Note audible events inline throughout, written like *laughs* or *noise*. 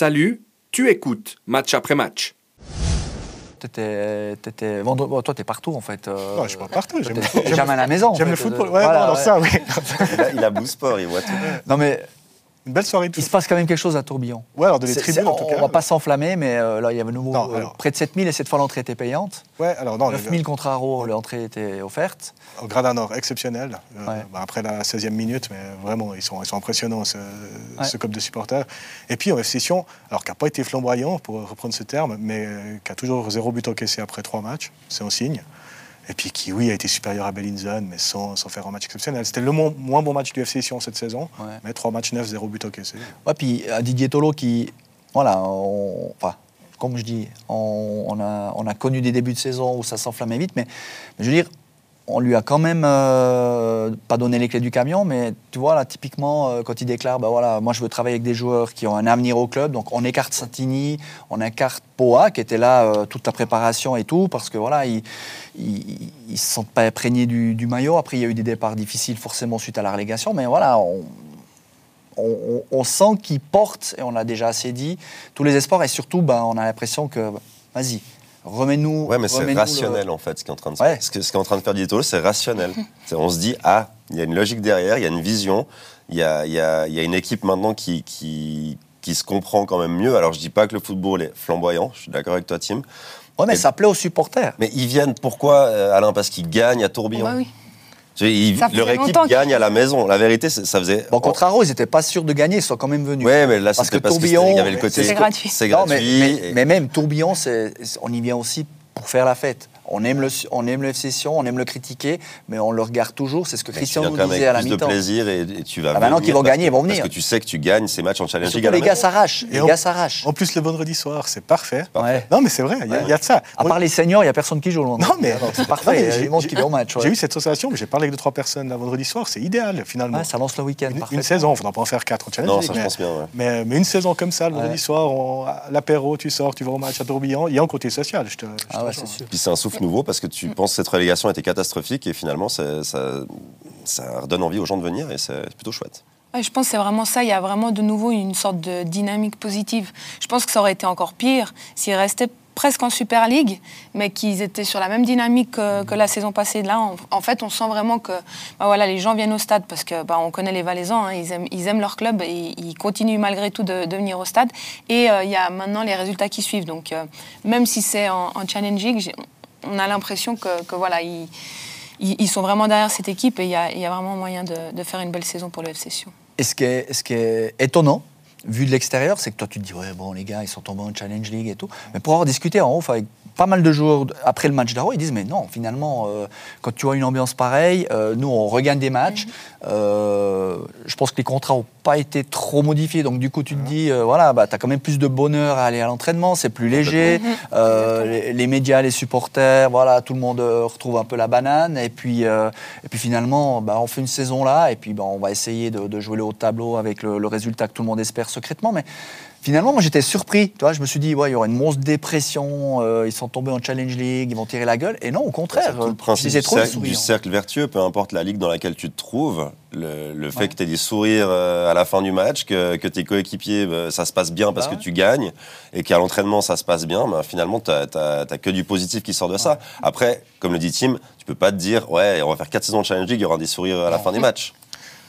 Salut, tu écoutes match après match. T'étais, t'étais vendre- bon, toi, t'es partout en fait. euh, Non, je suis pas partout. J'aime jamais à la maison. en J'aime le fait, football. euh, Ouais, voilà, non, ça, oui. Il a, il a Blue Sport, il voit tout. Non, mais Une belle soirée de il se passe quand même quelque chose à Tourbillon. Ouais, alors de les tribunes, en tout on cas. va pas s'enflammer, mais euh, là, il y avait nouveau Non, euh, près de 7000 et cette fois l'entrée était payante. Ouais, alors non, 9000 contre Haro, l'entrée était offerte. au Gradin Nord, exceptionnel. Euh, Ouais. bah, après la 16e minute, mais vraiment, ils sont, ils sont impressionnants, ce, Ouais. ce couple de supporters. Et puis, en FC Sion, alors qui n'a pas été flamboyant, pour reprendre ce terme, mais qui a toujours zéro but encaissé après trois matchs, c'est un signe. Et puis qui, oui, a été supérieur à Bellinzone, mais sans, sans faire un match exceptionnel. C'était le mo- moins bon match du FC Sion cette saison, Ouais. mais trois matchs neufs, zéro but encaissé. Ouais, puis à Didier Tolo qui, voilà, on- enfin, comme je dis, on, on a, on a connu des débuts de saison où ça s'enflammait vite, mais, mais je veux dire, on lui a quand même euh, pas donné les clés du camion, mais tu vois là, typiquement, euh, quand il déclare, bah voilà, moi je veux travailler avec des joueurs qui ont un avenir au club, donc on écarte Santini, on écarte Poa qui était là euh, toute la préparation et tout, parce que voilà, ils ils se sentent pas imprégnés du, maillot. Après, il y a eu des départs difficiles forcément suite à la relégation, mais voilà, on, sent qu'il porte, et on l'a déjà assez dit, tous les espoirs. Et surtout, ben, on a l'impression que, vas-y, remets-nous. Ouais, mais c'est rationnel le- en fait ce qui est en train de se Ouais. Ce que- ce qui est en train de faire Didier Tolo, c'est rationnel. C'est- on se dit ah, il y a une logique derrière, il y a une vision, il y a, il y a- il y a une équipe maintenant qui, qui qui se comprend quand même mieux. Alors je dis pas que le football est flamboyant, je suis d'accord avec toi Tim. Ouais, mais Et- ça plaît aux supporters. Mais ils viennent pourquoi euh, Alain? Parce qu'ils gagnent à Tourbillon. Bah oui. Ils- leur équipe gagne à la maison. La vérité, c'est- ça faisait. Bon, contre ils n'étaient pas sûrs de gagner, ils sont quand même venus. Ouais, mais là, Parce c'était que parce qu'il y avait le côté. c'est gratuit. C'est Non, mais, gratuit. mais- et- mais même Tourbillon, c'est- on y vient aussi pour faire la fête. On aime le, on aime le FC Sion, on aime le critiquer, mais on le regarde toujours. C'est ce que mais Christian nous disait à la plus de mi-temps. plaisir et, et tu vas. Ah bah non, venir qu'ils vont gagner, ils vont venir. Parce que tu sais que tu gagnes ces matchs en Challenge League. Les gars s'arrachent. Les on- gars s'arrachent. En plus, le vendredi soir, c'est parfait. Ouais. Non, mais c'est vrai, il y, a- il y a de ça. À part les seniors, il n'y a personne qui joue. le Non, vendredi. mais Alors, c'est *laughs* Non, parfait. mais Il y a j'ai- du monde j'ai- qui va au match. ouais. J'ai eu cette sensation, mais j'ai parlé avec deux, trois personnes là, vendredi soir, c'est idéal finalement. Ouais, ça lance le week-end. une, saison, il ne faudra pas en faire quatre en challenge. Non, League, ça je mais, pense bien. mais, mais une saison comme ça, le vendredi soir, on- l'apéro, tu sors, tu vas au match à Tourbillon, il y a un côté social. Je te, je te Ah ouais, c'est sûr. Puis c'est un souffle nouveau parce que tu penses que cette relégation était catastrophique et finalement ça, ça redonne envie aux gens de venir et c'est plutôt chouette. Ouais, je pense que c'est vraiment ça. Il y a vraiment de nouveau une sorte de dynamique positive. Je pense que ça aurait été encore pire s'ils restaient presque en Super League, mais qu'ils étaient sur la même dynamique que, que la saison passée. Là, en, en fait, on sent vraiment que bah voilà, les gens viennent au stade parce que bah, on connaît les Valaisans, hein, ils, aiment, ils aiment leur club et ils continuent malgré tout de, de venir au stade. Et euh, il y a maintenant les résultats qui suivent. Donc, euh, même si c'est en, en j'ai- on a l'impression que, que voilà, ils, ils, sont vraiment derrière cette équipe et il y a, il y a vraiment moyen de, de faire une belle saison pour le FC Sion. Et ce qui est, ce qui est étonnant, vu de l'extérieur, c'est que toi, tu te dis, ouais, bon, les gars, ils sont tombés en Challenge League et tout. Mais pour avoir discuté en off avec pas mal de joueurs de- après le match d'Aro, ils disent, mais non, finalement, euh, quand tu as une ambiance pareille, euh, nous, on regagne des matchs. Euh, je pense que les contrats n'ont pas été trop modifiés. Donc, du coup, tu te dis, euh, voilà, bah, tu as quand même plus de bonheur à aller à l'entraînement, c'est plus léger. Euh, les, les médias, les supporters, voilà, tout le monde euh, retrouve un peu la banane. Et puis, euh, et puis finalement, bah, on fait une saison là, et puis bah, on va essayer de, de jouer le haut de tableau avec le, le résultat que tout le monde espère secrètement. Mais finalement, moi j'étais surpris. Tu vois, je me suis dit, ouais, il y aura une monstre dépression, euh, ils sont tombés en Challenge League, ils vont tirer la gueule. Et non, au contraire, C'est tout le principe du trop cercle, du cercle vertueux, peu importe la ligue dans laquelle tu te trouves, le, le fait que tu aies des sourires euh, à la fin du match, que, que tes coéquipiers, bah, ça se passe bien parce Bah que tu gagnes, et qu'à l'entraînement, ça se passe bien, bah, finalement, tu n'as que du positif qui sort de ça. Après, comme le dit Tim, tu peux pas te dire, ouais, on va faire 4 saisons de Challenge League, il y aura des sourires à la fin des matchs.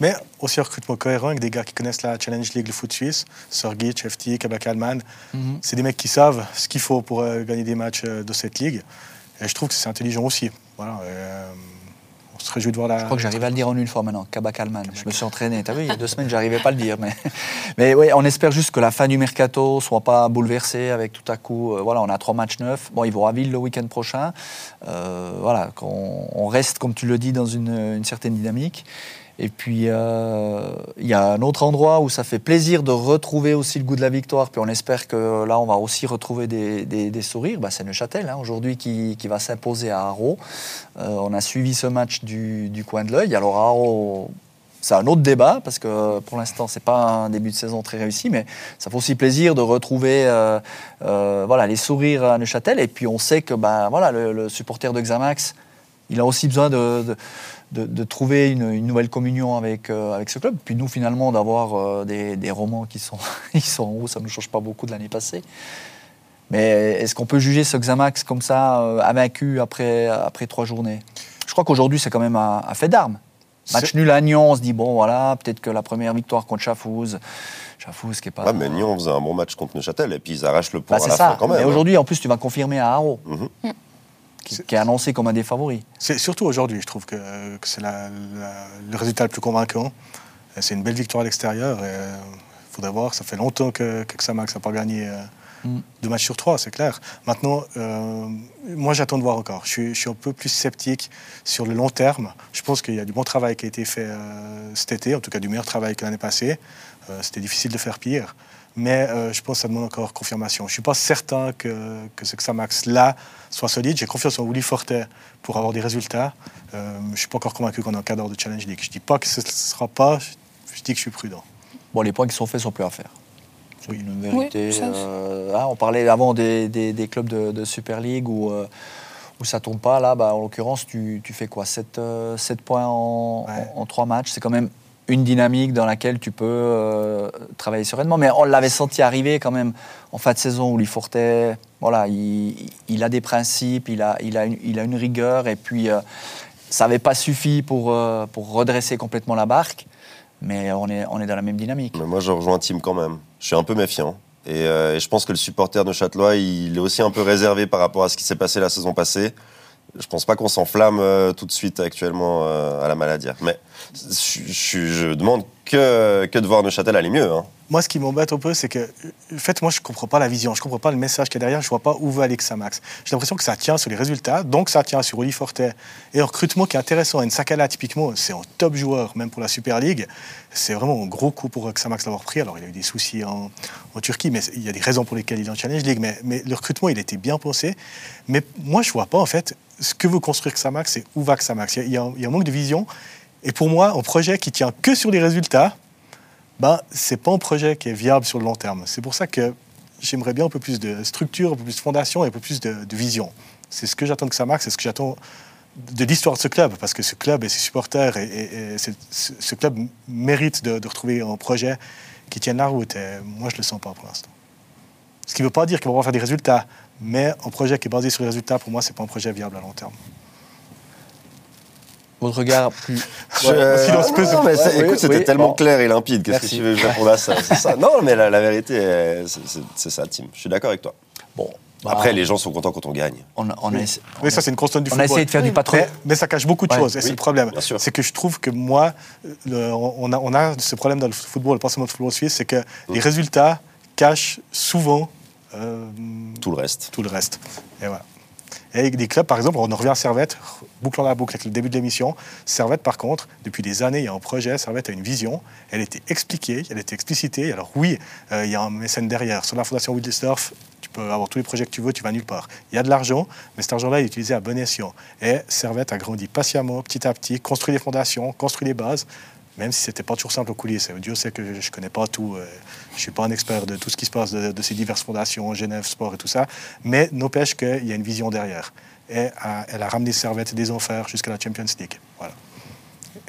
Mais aussi un recrutement cohérent avec des gars qui connaissent la Challenge League, le foot suisse, Sorgic, FT, Kabak Alman. Mhm. C'est des mecs qui savent ce qu'il faut pour euh, gagner des matchs euh, de cette ligue. Et je trouve que c'est intelligent aussi. Voilà, euh, on se réjouit de voir la. Je crois que j'arrive à le dire en une fois maintenant, Kabak Alman. Je me suis entraîné. T'as vu, il y a deux semaines, j'arrivais pas à le dire. Mais, *laughs* mais oui, on espère juste que la fin du mercato soit pas bouleversée avec tout à coup. euh, voilà, on a trois matchs neufs. Bon, ils vont à Ville le week-end prochain. Euh, voilà, qu'on on reste, comme tu le dis, dans une, une certaine dynamique. Et puis, euh, il y a un autre endroit où ça fait plaisir de retrouver aussi le goût de la victoire. Puis on espère que là, on va aussi retrouver des, des- sourires. Bah, c'est Neuchâtel, hein, aujourd'hui, qui, qui va s'imposer à Haro. Euh, on a suivi ce match du, du coin de l'œil. Alors, Haro, c'est un autre débat, parce que pour l'instant, c'est pas un début de saison très réussi, mais ça fait aussi plaisir de retrouver euh, voilà, les sourires à Neuchâtel. Et puis, on sait que bah, voilà, le, le supporter de Xamax, il a aussi besoin de, de, de, de trouver une, une nouvelle communion avec, euh, avec ce club. Puis nous, finalement, d'avoir euh, des, des romans qui sont, *laughs* ils sont en haut, ça ne nous change pas beaucoup de l'année passée. Mais est-ce qu'on peut juger ce Xamax comme ça, euh, invaincu après, après trois journées? Je crois qu'aujourd'hui, c'est quand même un, un fait d'armes. Match nul à Nyon, on se dit, bon, voilà, peut-être que la première victoire contre Chafouz, Chafouz qui est pas. Ouais, mais Nyon faisait un bon match contre Neuchâtel et puis ils arrachent le point Bah, à la ça. fin quand même. Mais hein. aujourd'hui, en plus, tu vas confirmer à Haro, Mhm. Qui, qui est annoncé comme un des favoris. C'est surtout aujourd'hui, je trouve que, que c'est le résultat le plus convaincant. Euh, C'est une belle victoire à l'extérieur. Il faudrait voir, ça fait longtemps que, que Xamax n'a pas gagné euh, Deux matchs sur trois, c'est clair. Maintenant, euh, moi j'attends de voir encore. Je suis, un peu plus sceptique sur le long terme. Je pense qu'il y a du bon travail qui a été fait euh, cet été, en tout cas du meilleur travail que l'année passée. Euh, C'était difficile de faire pire. Mais je pense que ça demande encore confirmation. Je ne suis pas certain que, que ce Xamax-là soit solide. J'ai confiance en Willy Fortet pour avoir des résultats. Je ne suis pas encore convaincu qu'on est en cadre de Challenge League. Je ne dis pas que ce ne sera pas, je dis que je suis prudent. Bon, les points qui sont faits sont plus à faire. Oui. une vérité. Oui, ça, euh, hein, on parlait avant des, des- des clubs de, de Super League où, euh, où ça tourne pas. Là, bah, en l'occurrence, tu, tu fais quoi 7, points en, Ouais. en, 3 matchs. C'est quand même une dynamique dans laquelle tu peux euh, travailler sereinement. Mais on l'avait senti arriver quand même en fin de saison où Lifortet, voilà, il, il a des principes, il a, il a, une, il a une rigueur. Et puis, euh, ça n'avait pas suffi pour, euh, pour redresser complètement la barque. Mais on est, on est dans la même dynamique. Moi, je rejoins Tim quand même. Je suis un peu méfiant. Et, euh, et je pense que le supporter de Châtelois, il est aussi un peu réservé par rapport à ce qui s'est passé la saison passée. Je pense pas qu'on s'enflamme euh, tout de suite actuellement euh, à la maladie. Mais je, je- demande que, que de voir Neuchâtel aller mieux. hein. Moi, ce qui m'embête un peu, c'est que, en fait, moi, je ne comprends pas la vision, je ne comprends pas le message qu'il y a derrière, je ne vois pas où va aller Xamax. J'ai l'impression que ça tient sur les résultats, donc ça tient sur Oli Fortet. Et un recrutement qui est intéressant. Et Sakala, typiquement, c'est un top joueur, même pour la Super League. C'est vraiment un gros coup pour Xamax d'avoir pris. Alors, il a eu des soucis en, Turquie, mais il y a des raisons pour lesquelles il est en Challenge League. Mais, le recrutement, il était bien pensé. Mais moi, je ne vois pas, en fait, ce que veut construire Xamax et où va Xamax. Il il y a un manque de vision. Et pour moi, un projet qui tient que sur les résultats, ben, c'est pas un projet qui est viable sur le long terme. C'est pour ça que j'aimerais bien un peu plus de structure, un peu plus de fondation et un peu plus de, vision. C'est ce que j'attends de Xamax, c'est ce que j'attends de l'histoire de ce club, parce que ce club et ses supporters, ce, ce club mérite de, retrouver un projet qui tienne la route. Et moi, je le sens pas pour l'instant. Ce qui ne veut pas dire qu'on va pas faire des résultats, mais un projet qui est basé sur les résultats, pour moi, c'est pas un projet viable à long terme. Votre regard plus. Je- le non, mais Ouais, écoute, oui, c'était oui. tellement Bon. clair et limpide. Qu'est-ce que tu veux que je réponde à ça? C'est ça. Non, mais la, la vérité, euh, c'est- ça, Tim. Je suis d'accord avec toi. Bon. bah, Après, les gens sont contents quand on gagne. On, on a, Oui. essa- Oui, ça, c'est une constante du on a football. essayé de faire du patron. Mais, mais ça cache beaucoup de Ouais, choses, et c'est le problème. bien sûr. C'est que je trouve que moi, le- on, a, on a ce problème dans le football, pas seulement le football suisse, c'est que Mm. les résultats cachent souvent euh, Tout le reste. tout le reste. Et voilà. Avec des clubs, par exemple, on en revient à Servette, bouclons la boucle avec le début de l'émission. Servette, par contre, depuis des années, il y a un projet, Servette a une vision, elle était expliquée, elle était explicitée. Alors oui, euh, il y a un mécène derrière. Sur la fondation Wildesdorf, tu peux avoir tous les projets que tu veux, tu vas nulle part. Il y a de l'argent, mais cet argent-là est utilisé à bon escient. Et Servette a grandi patiemment, petit à petit, construit les fondations, construit les bases, même si c'était pas toujours simple aux coulisses. Dieu sait que je ne connais pas tout, euh, je suis pas un expert de tout ce qui se passe de, de ces diverses fondations, Genève, Sport et tout ça, mais n'empêche qu'il y a une vision derrière. Et elle a ramené Servette des enfers jusqu'à la Champions League. Voilà.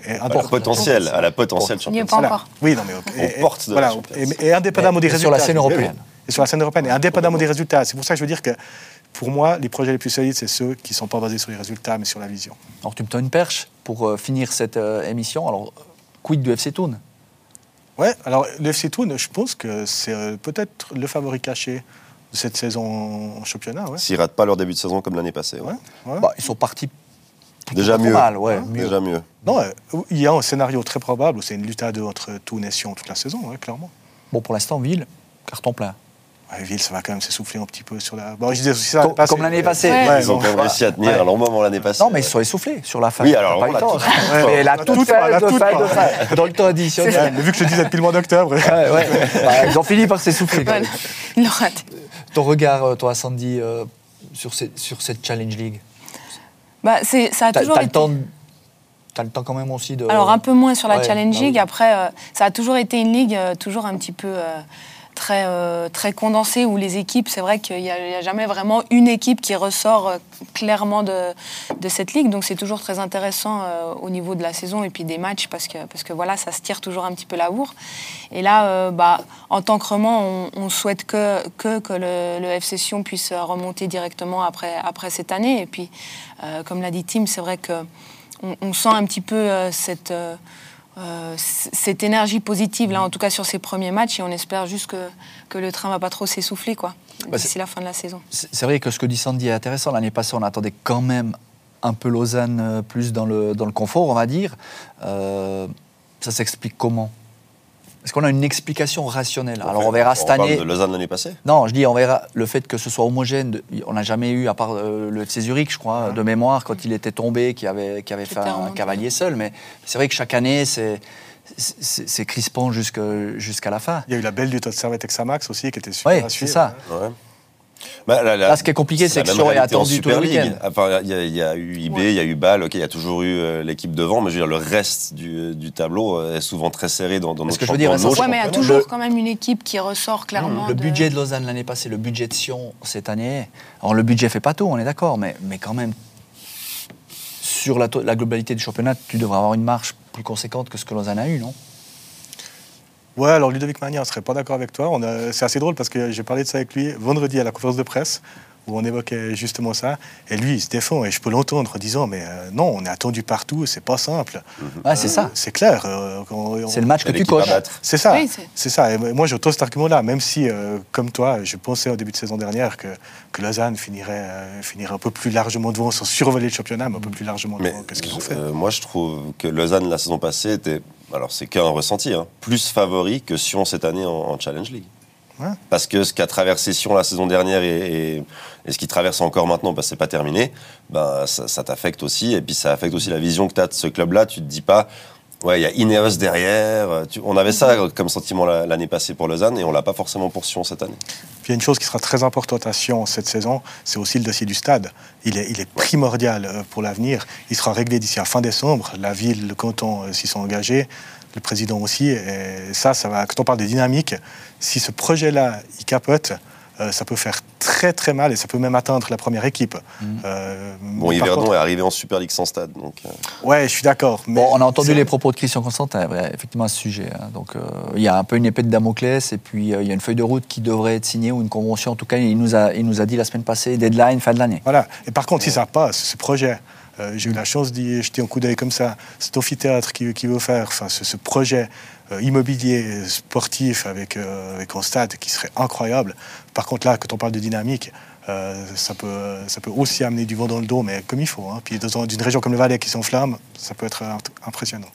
Et À la potentiel, à la potentielle Il n'y est Champions pas voilà. encore. Oui, non, mais ok. On Et- porte de la voilà. Champions. Et, et indépendamment des Et résultats. sur la scène européenne. Et sur la scène européenne. Et indépendamment des résultats. C'est pour ça que je veux dire que, pour moi, les projets les plus solides, c'est ceux qui ne sont pas basés sur les résultats, mais sur la vision. Alors, tu me tends une perche pour euh, finir cette euh, émission. Alors, quid du FC Toon Ouais, alors le FC Toon, je pense que c'est euh, peut-être le favori caché de cette saison en championnat. Ouais. S'ils ratent pas leur début de saison comme l'année passée. ouais. Ouais, ouais. bah, Ils sont partis. plutôt Déjà mieux. Mal, ouais, mieux. Déjà mieux. Non, il y a un scénario très probable où c'est une lutte à deux entre Toon et Sion toute la saison, ouais, clairement. Bon, pour l'instant, Ville, carton plein. Ouais, Ville, ça va quand même s'essouffler un petit peu sur la. Bon, je disais aussi ça. Com- comme l'année passée. Ouais. Ouais, Ils ont quand même réussi à tenir Ouais. un long moment l'année passée. Non, mais ils se sont essoufflés sur la fin. Oui, alors, on l'a mais la toute toute fin, de toute fin, fin. de fin, dans le temps additionnel. Mais vu que je le dis depuis le mois d'octobre. Ouais, ouais. *laughs* Bah, ils ont fini par s'essouffler. Ton regard, euh, toi, Sandy, euh, sur, cette, sur cette Challenge League? Bah, c'est- ça a T'as toujours t'as le été- t'as le temps quand même aussi de. Alors un peu moins sur la Ouais, Challenge bah League. oui. Après, euh, ça a toujours été une ligue euh, toujours un petit peu euh, très, euh, très condensé où les équipes, c'est vrai qu'il n'y a, jamais vraiment une équipe qui ressort euh, clairement de, de cette ligue. Donc c'est toujours très intéressant euh, au niveau de la saison et puis des matchs parce que, parce que voilà, ça se tire toujours un petit peu la bourre. Et là, bah, en tant que Roman, on, on souhaite que, que, que le, le FC puisse remonter directement après, après cette année. Et puis, comme l'a dit Tim, c'est vrai que on, sent un petit peu cette, euh, cette énergie positive, là, en tout cas sur ces premiers matchs, et on espère juste que, que le train va pas trop s'essouffler, quoi, Bah, d'ici c'est- la fin de la saison. C'est vrai que ce que dit Sandy est intéressant. L'année passée, on attendait quand même un peu Lausanne euh, plus dans le, dans le confort, on va dire. Euh, ça s'explique comment? Est-ce qu'on a une explication rationnelle Alors on verra cette parle année. de Lausanne l'année passée. Non, je dis, on verra le fait que ce soit homogène. de- On n'a jamais eu, à part euh, le FC Zurich, je crois, de mémoire, quand il était tombé, qui avait, qui avait Qui fait un cavalier seul. Mais c'est vrai que chaque année, c'est crispant jusque- jusqu'à la fin. Il y a eu la belle du Todd Servette Examax aussi, qui était super Oui, c'est ça. Ouais. Bah, la- la- Là, ce qui est compliqué, c'est que Sion est attendu tout Super le League. week-end. Enfin, il y, a- il y a eu IB, il Ouais. y a eu Bâle, ok, il y a toujours eu euh, l'équipe devant, mais je veux dire, le reste du, du tableau euh, est souvent très serré dans, dans Parce notre que je veux championnat. dire, Ouais, mais il y a toujours quand même une équipe qui ressort clairement. Le de- budget de Lausanne l'année passée, le budget de Sion cette année. Alors le budget fait pas tout, on est d'accord, mais, mais quand même, sur la, globalité du championnat, tu devrais avoir une marge plus conséquente que ce que Lausanne a eu, non? Ouais, alors Ludovic Magnin, ne serait pas d'accord avec toi. C'est assez drôle parce que j'ai parlé de ça avec lui vendredi à la conférence de presse où on évoquait justement ça. Et lui, il se défend et je peux l'entendre en disant Mais euh, non, on est attendu partout, c'est pas simple. Ouais, c'est ça. C'est clair. euh, on- on- C'est le match que tu coches. C'est ça, Oui, c'est- c'est ça. Et moi, j'entends cet argument-là, même si, euh, comme toi, je pensais au début de saison dernière que, que Lausanne finirait, euh, finirait un peu plus largement devant, sans survoler le championnat, mais un peu plus largement Mais devant que ce qu'ils ont fait? euh, moi, je trouve que Lausanne, la saison passée, était, alors c'est qu'un ressenti, hein, plus favori que Sion cette année en, en Challenge League. Parce que ce qu'a traversé Sion la saison dernière et, ce qui traverse encore maintenant, parce que c'est pas terminé, ben, ça, ça t'affecte aussi. Et puis ça affecte aussi la vision que tu as de ce club-là. Tu te dis pas, ouais, il y a Ineos derrière. Tu- on avait ça comme sentiment la- l'année passée pour Lausanne et on l'a pas forcément pour Sion cette année. Puis il y a une chose qui sera très importante à Sion cette saison, c'est aussi le dossier du stade. Il est, il est primordial euh, pour l'avenir. Il sera réglé d'ici à fin décembre. La ville, le canton euh, s'y sont engagés, le président aussi. Et ça, ça va. Quand on parle de dynamique, si ce projet-là, il capote, euh, ça peut faire très très mal et ça peut même atteindre la première équipe. Euh, Bon, Yverdon contre- est arrivé en Super League sans stade. Donc, euh, Ouais, je suis d'accord. mais Bon, on a entendu les propos de Christian Constantin, ouais, effectivement, à ce sujet. hein. Donc, euh, il y a un peu une épée de Damoclès, et puis euh, il y a une feuille de route qui devrait être signée, ou une convention. En tout cas, il nous a, il nous a dit la semaine passée, deadline, fin de l'année. Voilà. Et par contre, si ça passe, ce projet, euh, j'ai eu la chance d'y jeter un coup d'œil comme ça, cet amphithéâtre qui, veut faire, enfin, ce, projet euh, immobilier, sportif avec, euh, avec un stade qui serait incroyable. Par contre, là, quand on parle de dynamique, ça, peut, ça peut aussi amener du vent dans le dos, mais comme il faut. hein. Puis dans une région comme le Valais qui s'enflamme, ça peut être impressionnant.